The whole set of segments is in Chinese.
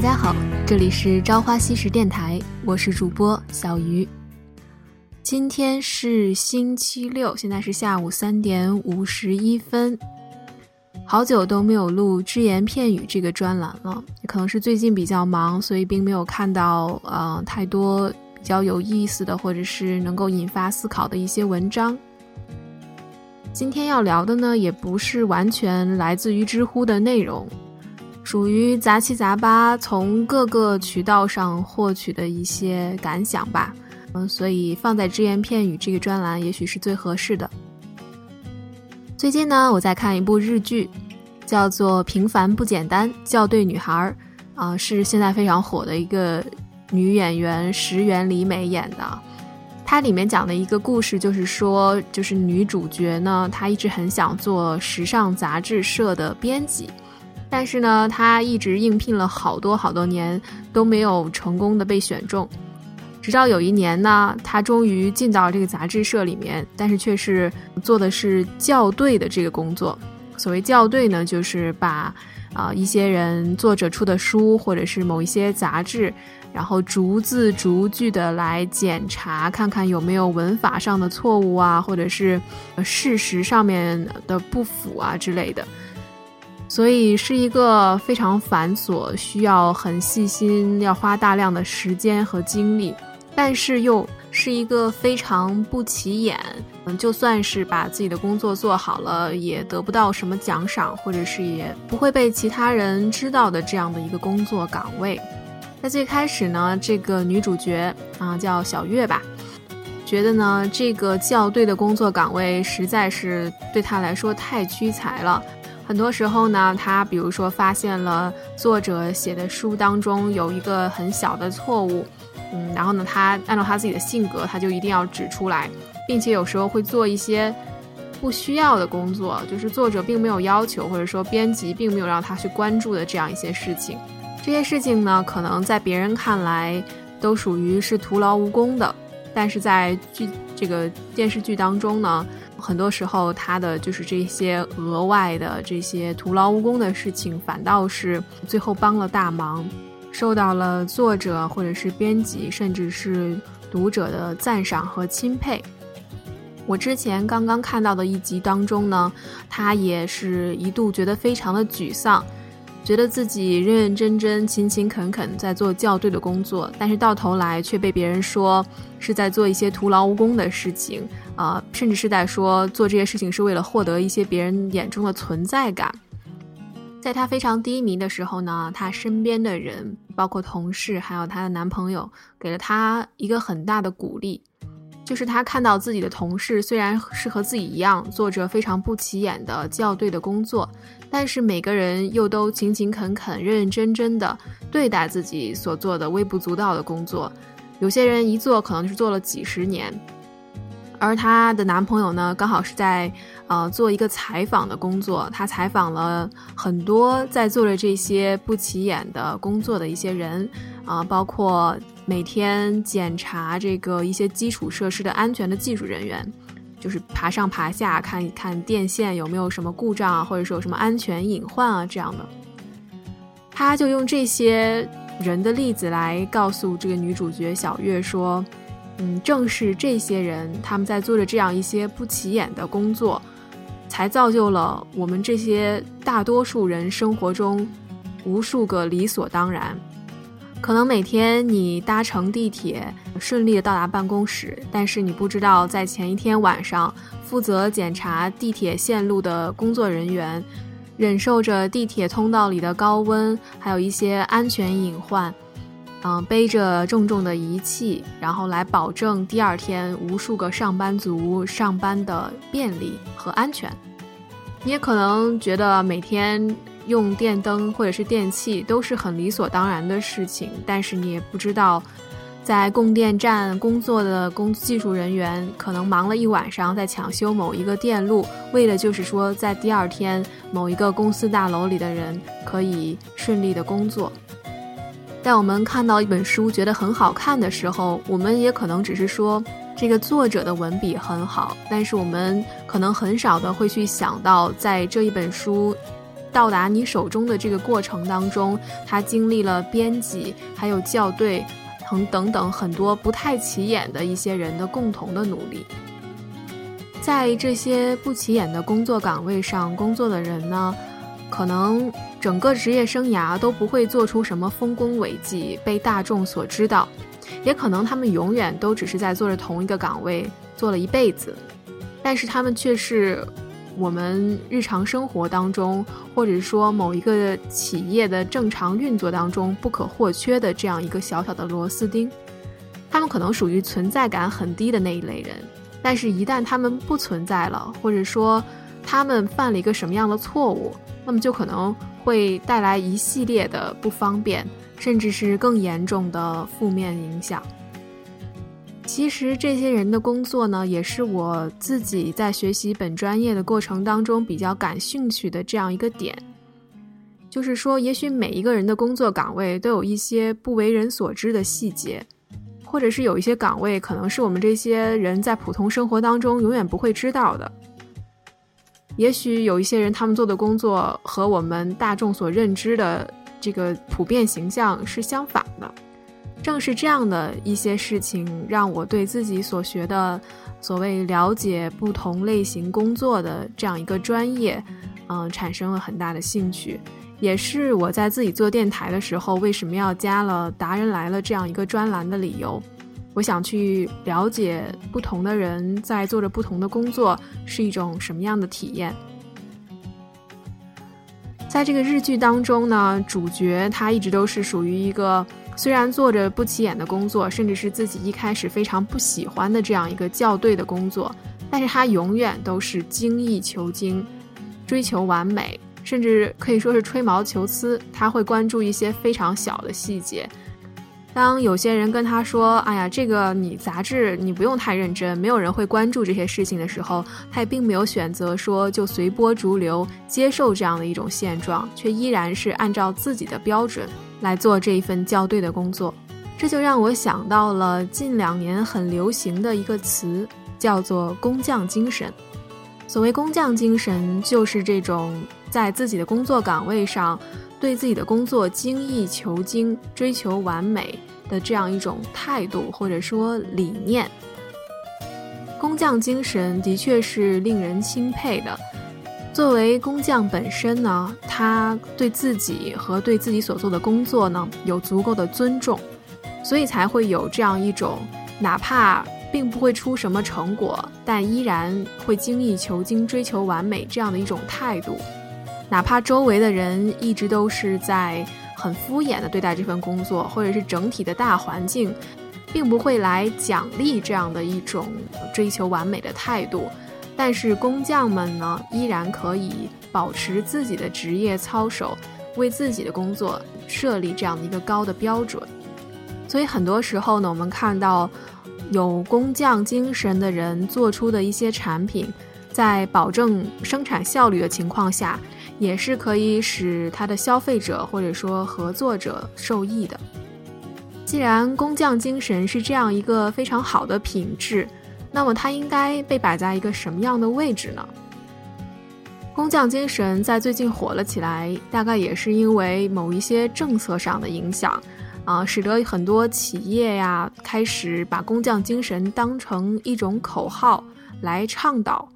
大家好，这里是朝花夕拾电台，我是主播小鱼。今天是星期六，现在是下午三点五十一分。好久都没有录只言片语这个专栏了，可能是最近比较忙，所以并没有看到呃太多比较有意思的或者是能够引发思考的一些文章。今天要聊的呢，也不是完全来自于知乎的内容。属于杂七杂八，从各个渠道上获取的一些感想吧，嗯，所以放在只言片语这个专栏，也许是最合适的。最近呢，我在看一部日剧，叫做《平凡不简单》，校对女孩儿，啊，是现在非常火的一个女演员石原里美演的。它里面讲的一个故事，就是说，就是女主角呢，她一直很想做时尚杂志社的编辑。但是呢，他一直应聘了好多好多年，都没有成功的被选中。直到有一年呢，他终于进到这个杂志社里面，但是却是做的是校对的这个工作。所谓校对呢，就是把啊一些人作者出的书或者是某一些杂志，然后逐字逐句的来检查，看看有没有文法上的错误啊，或者是事实上面的不符啊之类的。所以是一个非常繁琐，需要很细心，要花大量的时间和精力，但是又是一个非常不起眼，嗯，就算是把自己的工作做好了，也得不到什么奖赏，或者是也不会被其他人知道的这样的一个工作岗位。在最开始呢，这个女主角啊叫小月吧，觉得呢这个校对的工作岗位实在是对她来说太屈才了。很多时候呢，他比如说发现了作者写的书当中有一个很小的错误，嗯，然后呢，他按照他自己的性格，他就一定要指出来，并且有时候会做一些不需要的工作，就是作者并没有要求，或者说编辑并没有让他去关注的这样一些事情。这些事情呢，可能在别人看来都属于是徒劳无功的，但是在剧这个电视剧当中呢。很多时候，他的就是这些额外的这些徒劳无功的事情，反倒是最后帮了大忙，受到了作者或者是编辑，甚至是读者的赞赏和钦佩。我之前刚刚看到的一集当中呢，他也是一度觉得非常的沮丧。觉得自己认认真真、勤勤恳恳在做校对的工作，但是到头来却被别人说是在做一些徒劳无功的事情，啊，甚至是在说做这些事情是为了获得一些别人眼中的存在感。在她非常低迷的时候呢，她身边的人，包括同事，还有她的男朋友，给了她一个很大的鼓励。就是他看到自己的同事虽然是和自己一样做着非常不起眼的校对的工作，但是每个人又都勤勤恳恳、认认真真的对待自己所做的微不足道的工作。有些人一做可能是做了几十年，而她的男朋友呢，刚好是在呃做一个采访的工作，他采访了很多在做着这些不起眼的工作的一些人，啊，包括。每天检查这个一些基础设施的安全的技术人员，就是爬上爬下看一看电线有没有什么故障啊，或者说有什么安全隐患啊这样的。他就用这些人的例子来告诉这个女主角小月说：“嗯，正是这些人他们在做着这样一些不起眼的工作，才造就了我们这些大多数人生活中无数个理所当然。”可能每天你搭乘地铁顺利的到达办公室，但是你不知道，在前一天晚上，负责检查地铁线路的工作人员，忍受着地铁通道里的高温，还有一些安全隐患，嗯，背着重重的仪器，然后来保证第二天无数个上班族上班的便利和安全。你也可能觉得每天。用电灯或者是电器都是很理所当然的事情，但是你也不知道，在供电站工作的工技术人员可能忙了一晚上在抢修某一个电路，为的就是说在第二天某一个公司大楼里的人可以顺利的工作。在我们看到一本书觉得很好看的时候，我们也可能只是说这个作者的文笔很好，但是我们可能很少的会去想到在这一本书。到达你手中的这个过程当中，它经历了编辑，还有校对，等等等很多不太起眼的一些人的共同的努力。在这些不起眼的工作岗位上工作的人呢，可能整个职业生涯都不会做出什么丰功伟绩被大众所知道，也可能他们永远都只是在做着同一个岗位做了一辈子，但是他们却是我们日常生活当中，或者说某一个企业的正常运作当中不可或缺的这样一个小小的螺丝钉，他们可能属于存在感很低的那一类人。但是，一旦他们不存在了，或者说他们犯了一个什么样的错误，那么就可能会带来一系列的不方便，甚至是更严重的负面影响。其实，这些人的工作呢，也是我自己在学习本专业的过程当中比较感兴趣的这样一个点，就是说，也许每一个人的工作岗位都有一些不为人所知的细节。或者是有一些岗位，可能是我们这些人在普通生活当中永远不会知道的。也许有一些人，他们做的工作和我们大众所认知的这个普遍形象是相反的。正是这样的一些事情，让我对自己所学的所谓了解不同类型工作的这样一个专业，嗯，产生了很大的兴趣。也是我在自己做电台的时候，为什么要加了“达人来了”这样一个专栏的理由。我想去了解不同的人在做着不同的工作是一种什么样的体验。在这个日剧当中呢，主角他一直都是属于一个虽然做着不起眼的工作，甚至是自己一开始非常不喜欢的这样一个校对的工作，但是他永远都是精益求精，追求完美。甚至可以说是吹毛求疵，他会关注一些非常小的细节。当有些人跟他说：“哎呀，这个你杂志你不用太认真，没有人会关注这些事情的时候”，他也并没有选择说就随波逐流，接受这样的一种现状，却依然是按照自己的标准来做这一份校对的工作。这就让我想到了近两年很流行的一个词，叫做“工匠精神”。所谓工匠精神，就是这种在自己的工作岗位上，对自己的工作精益求精、追求完美的这样一种态度或者说理念。工匠精神的确是令人钦佩的。作为工匠本身呢，他对自己和对自己所做的工作呢有足够的尊重，所以才会有这样一种哪怕。并不会出什么成果，但依然会精益求精、追求完美这样的一种态度，哪怕周围的人一直都是在很敷衍的对待这份工作，或者是整体的大环境，并不会来奖励这样的一种追求完美的态度，但是工匠们呢，依然可以保持自己的职业操守，为自己的工作设立这样的一个高的标准，所以很多时候呢，我们看到。有工匠精神的人做出的一些产品，在保证生产效率的情况下，也是可以使他的消费者或者说合作者受益的。既然工匠精神是这样一个非常好的品质，那么它应该被摆在一个什么样的位置呢？工匠精神在最近火了起来，大概也是因为某一些政策上的影响。啊，使得很多企业呀开始把工匠精神当成一种口号来倡导，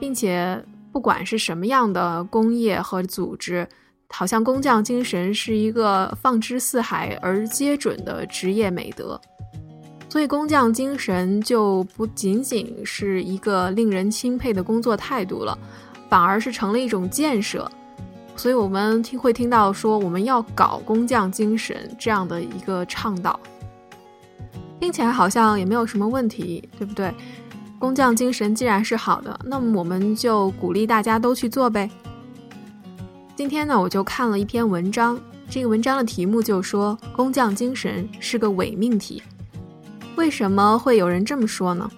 并且不管是什么样的工业和组织，好像工匠精神是一个放之四海而皆准的职业美德，所以工匠精神就不仅仅是一个令人钦佩的工作态度了，反而是成了一种建设。所以我们听会听到说我们要搞工匠精神这样的一个倡导，听起来好像也没有什么问题，对不对？工匠精神既然是好的，那么我们就鼓励大家都去做呗。今天呢，我就看了一篇文章，这个文章的题目就说工匠精神是个伪命题。为什么会有人这么说呢？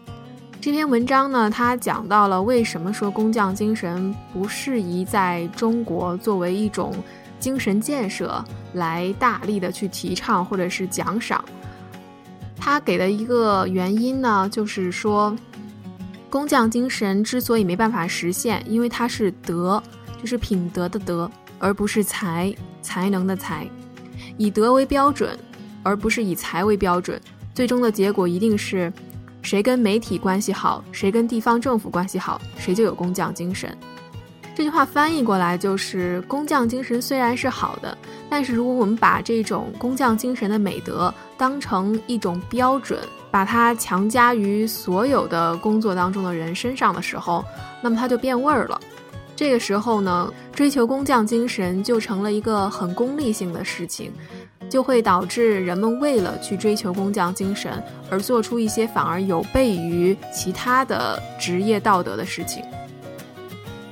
这篇文章呢，它讲到了为什么说工匠精神不适宜在中国作为一种精神建设来大力的去提倡或者是奖赏。他给的一个原因呢，就是说，工匠精神之所以没办法实现，因为它是德，就是品德的德。而不是才才能的才；以德为标准，而不是以才为标准。最终的结果一定是，谁跟媒体关系好，谁跟地方政府关系好，谁就有工匠精神。这句话翻译过来就是：工匠精神虽然是好的，但是如果我们把这种工匠精神的美德当成一种标准，把它强加于所有的工作当中的人身上的时候，那么它就变味儿了。这个时候呢，追求工匠精神就成了一个很功利性的事情。就会导致人们为了去追求工匠精神而做出一些反而有悖于其他的职业道德的事情。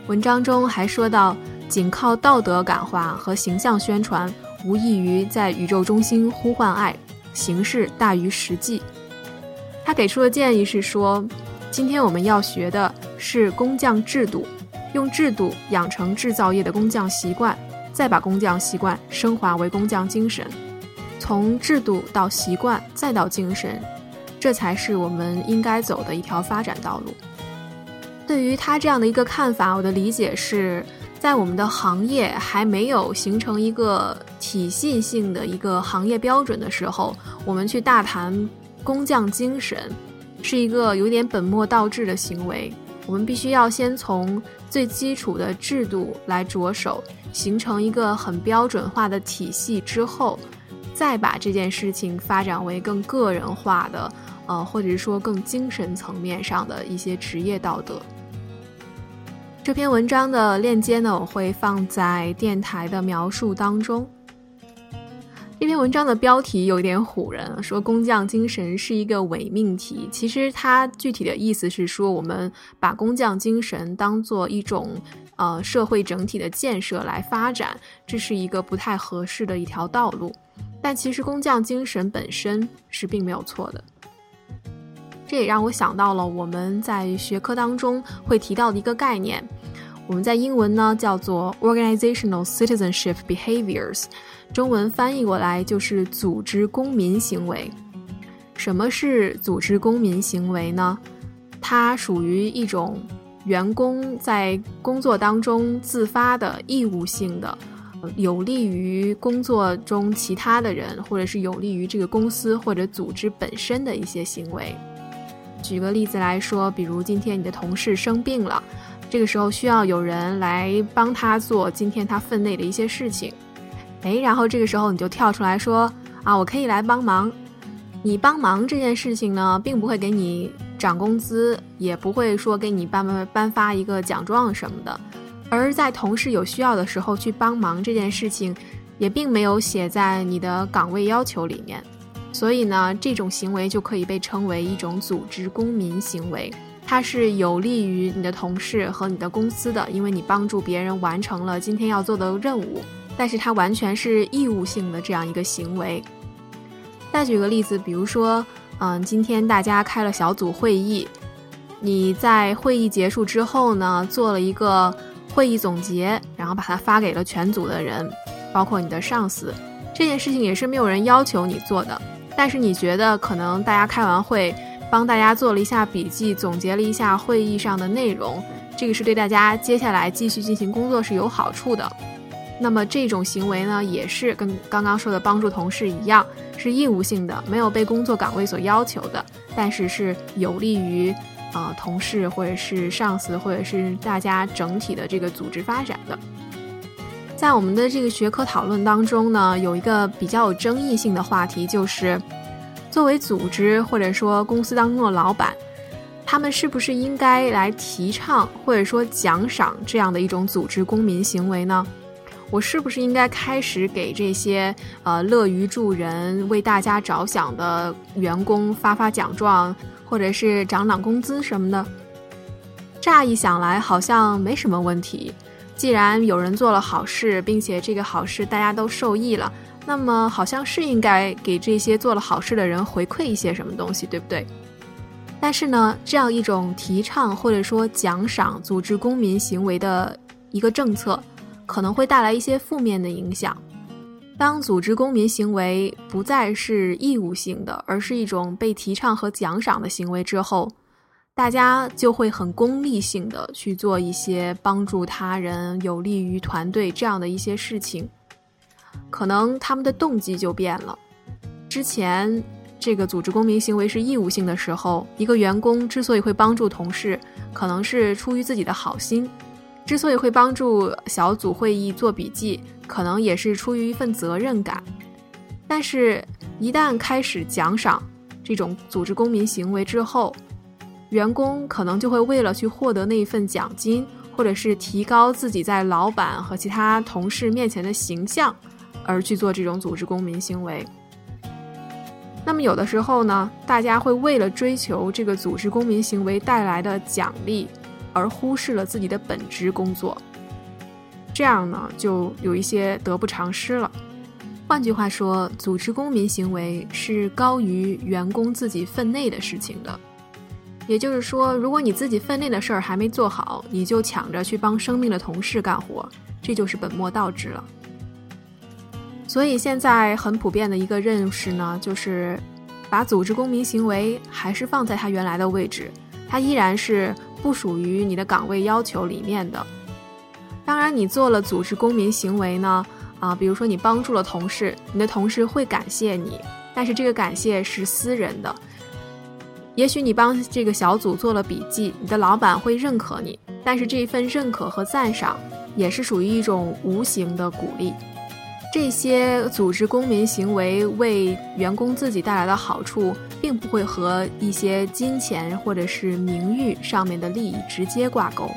文章中还说到，仅靠道德感化和形象宣传，无异于在宇宙中心呼唤爱，形式大于实际。他给出的建议是说，今天我们要学的是工匠制度，用制度养成制造业的工匠习惯。再把工匠习惯升华为工匠精神，从制度到习惯再到精神，这才是我们应该走的一条发展道路。对于他这样的一个看法，我的理解是在我们的行业还没有形成一个体系性的一个行业标准的时候，我们去大谈工匠精神，是一个有点本末倒置的行为。我们必须要先从最基础的制度来着手，形成一个很标准化的体系之后，再把这件事情发展为更个人化的，呃，或者是说更精神层面上的一些职业道德。这篇文章的链接呢，我会放在电台的描述当中。这篇文章的标题有点唬人，说工匠精神是一个伪命题。其实它具体的意思是说，我们把工匠精神当做一种呃社会整体的建设来发展，这是一个不太合适的一条道路。但其实工匠精神本身是并没有错的。这也让我想到了我们在学科当中会提到的一个概念，我们在英文呢叫做 organizational citizenship behaviors。中文翻译过来就是组织公民行为。什么是组织公民行为呢？它属于一种员工在工作当中自发的义务性的，有利于工作中其他的人，或者是有利于这个公司或者组织本身的一些行为。举个例子来说，比如今天你的同事生病了，这个时候需要有人来帮他做今天他分内的一些事情。哎，然后这个时候你就跳出来说啊，我可以来帮忙。你帮忙这件事情呢，并不会给你涨工资，也不会说给你颁颁颁发一个奖状什么的。而在同事有需要的时候去帮忙这件事情，也并没有写在你的岗位要求里面。所以呢，这种行为就可以被称为一种组织公民行为，它是有利于你的同事和你的公司的，因为你帮助别人完成了今天要做的任务。但是它完全是义务性的这样一个行为。再举个例子，比如说，嗯，今天大家开了小组会议，你在会议结束之后呢，做了一个会议总结，然后把它发给了全组的人，包括你的上司。这件事情也是没有人要求你做的，但是你觉得可能大家开完会，帮大家做了一下笔记，总结了一下会议上的内容，这个是对大家接下来继续进行工作是有好处的。那么这种行为呢，也是跟刚刚说的帮助同事一样，是义务性的，没有被工作岗位所要求的，但是是有利于，呃，同事或者是上司或者是大家整体的这个组织发展的。在我们的这个学科讨论当中呢，有一个比较有争议性的话题，就是作为组织或者说公司当中的老板，他们是不是应该来提倡或者说奖赏这样的一种组织公民行为呢？我是不是应该开始给这些呃乐于助人、为大家着想的员工发发奖状，或者是涨涨工资什么的？乍一想来好像没什么问题。既然有人做了好事，并且这个好事大家都受益了，那么好像是应该给这些做了好事的人回馈一些什么东西，对不对？但是呢，这样一种提倡或者说奖赏组织公民行为的一个政策。可能会带来一些负面的影响。当组织公民行为不再是义务性的，而是一种被提倡和奖赏的行为之后，大家就会很功利性的去做一些帮助他人、有利于团队这样的一些事情，可能他们的动机就变了。之前这个组织公民行为是义务性的时候，一个员工之所以会帮助同事，可能是出于自己的好心；之所以会帮助小组会议做笔记，可能也是出于一份责任感。但是，一旦开始奖赏这种组织公民行为之后，员工可能就会为了去获得那一份奖金，或者是提高自己在老板和其他同事面前的形象，而去做这种组织公民行为。那么有的时候呢，大家会为了追求这个组织公民行为带来的奖励，而忽视了自己的本职工作，这样呢，就有一些得不偿失了。换句话说，组织公民行为是高于员工自己分内的事情的。也就是说，如果你自己分内的事儿还没做好，你就抢着去帮生病的同事干活，这就是本末倒置了。所以现在很普遍的一个认识呢，就是把组织公民行为还是放在它原来的位置，它依然是不属于你的岗位要求里面的。当然，你做了组织公民行为呢，啊，比如说你帮助了同事，你的同事会感谢你，但是这个感谢是私人的。也许你帮这个小组做了笔记，你的老板会认可你，但是这一份认可和赞赏也是属于一种无形的鼓励。这些组织公民行为为员工自己带来的好处，并不会和一些金钱或者是名誉上面的利益直接挂钩，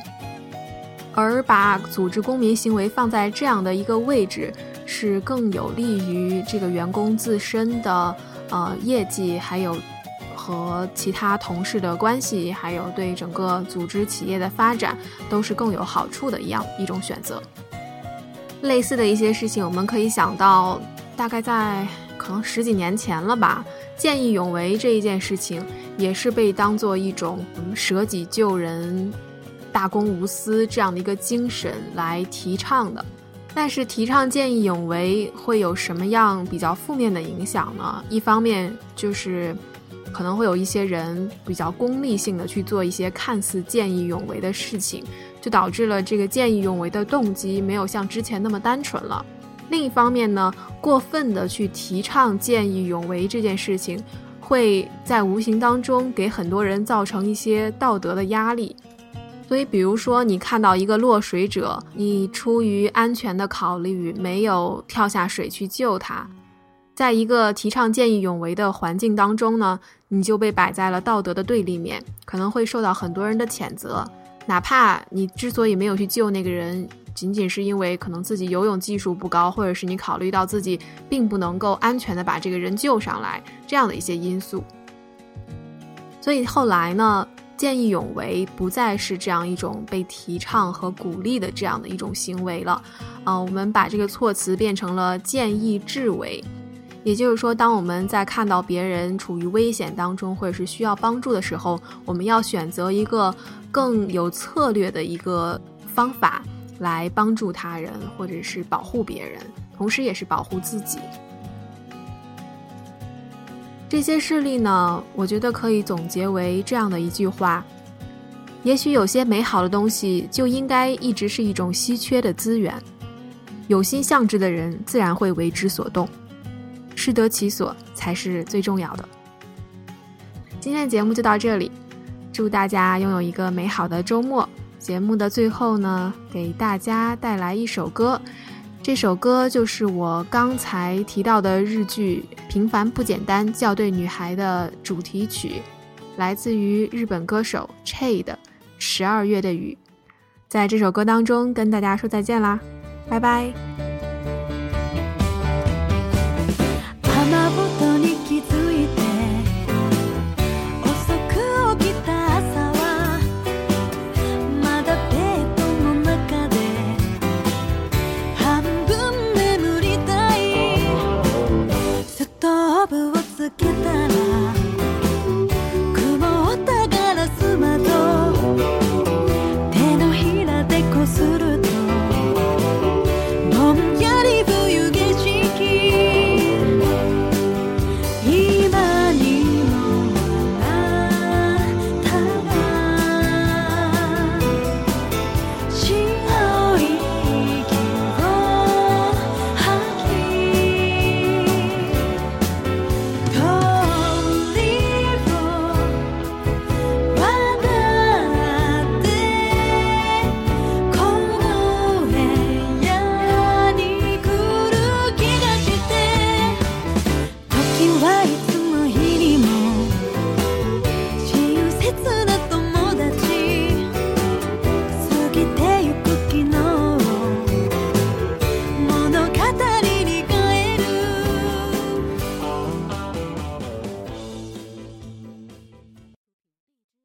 而把组织公民行为放在这样的一个位置，是更有利于这个员工自身的呃业绩还有。和其他同事的关系，还有对整个组织企业的发展，都是更有好处的一样一种选择。类似的一些事情，我们可以想到，大概在可能十几年前了吧，见义勇为这一件事情，也是被当做一种舍己救人、大公无私这样的一个精神来提倡的。但是，提倡见义勇为会有什么样比较负面的影响呢？一方面就是。可能会有一些人比较功利性的去做一些看似见义勇为的事情，就导致了这个见义勇为的动机没有像之前那么单纯了。另一方面呢，过分的去提倡见义勇为这件事情，会在无形当中给很多人造成一些道德的压力。所以，比如说你看到一个落水者，你出于安全的考虑，没有跳下水去救他。在一个提倡见义勇为的环境当中呢，你就被摆在了道德的对立面，可能会受到很多人的谴责。哪怕你之所以没有去救那个人，仅仅是因为可能自己游泳技术不高，或者是你考虑到自己并不能够安全的把这个人救上来这样的一些因素。所以后来呢，见义勇为不再是这样一种被提倡和鼓励的这样的一种行为了。啊，我们把这个措辞变成了见义智为。也就是说，当我们在看到别人处于危险当中，或者是需要帮助的时候，我们要选择一个更有策略的一个方法来帮助他人，或者是保护别人，同时也是保护自己。这些事例呢，我觉得可以总结为这样的一句话：也许有些美好的东西就应该一直是一种稀缺的资源，有心向之的人自然会为之所动。适得其所才是最重要的。今天的节目就到这里，祝大家拥有一个美好的周末。节目的最后呢，给大家带来一首歌，这首歌就是我刚才提到的日剧《平凡不简单》校对女孩的主题曲，来自于日本歌手 Che 的《十二月的雨》。在这首歌当中，跟大家说再见啦，拜拜。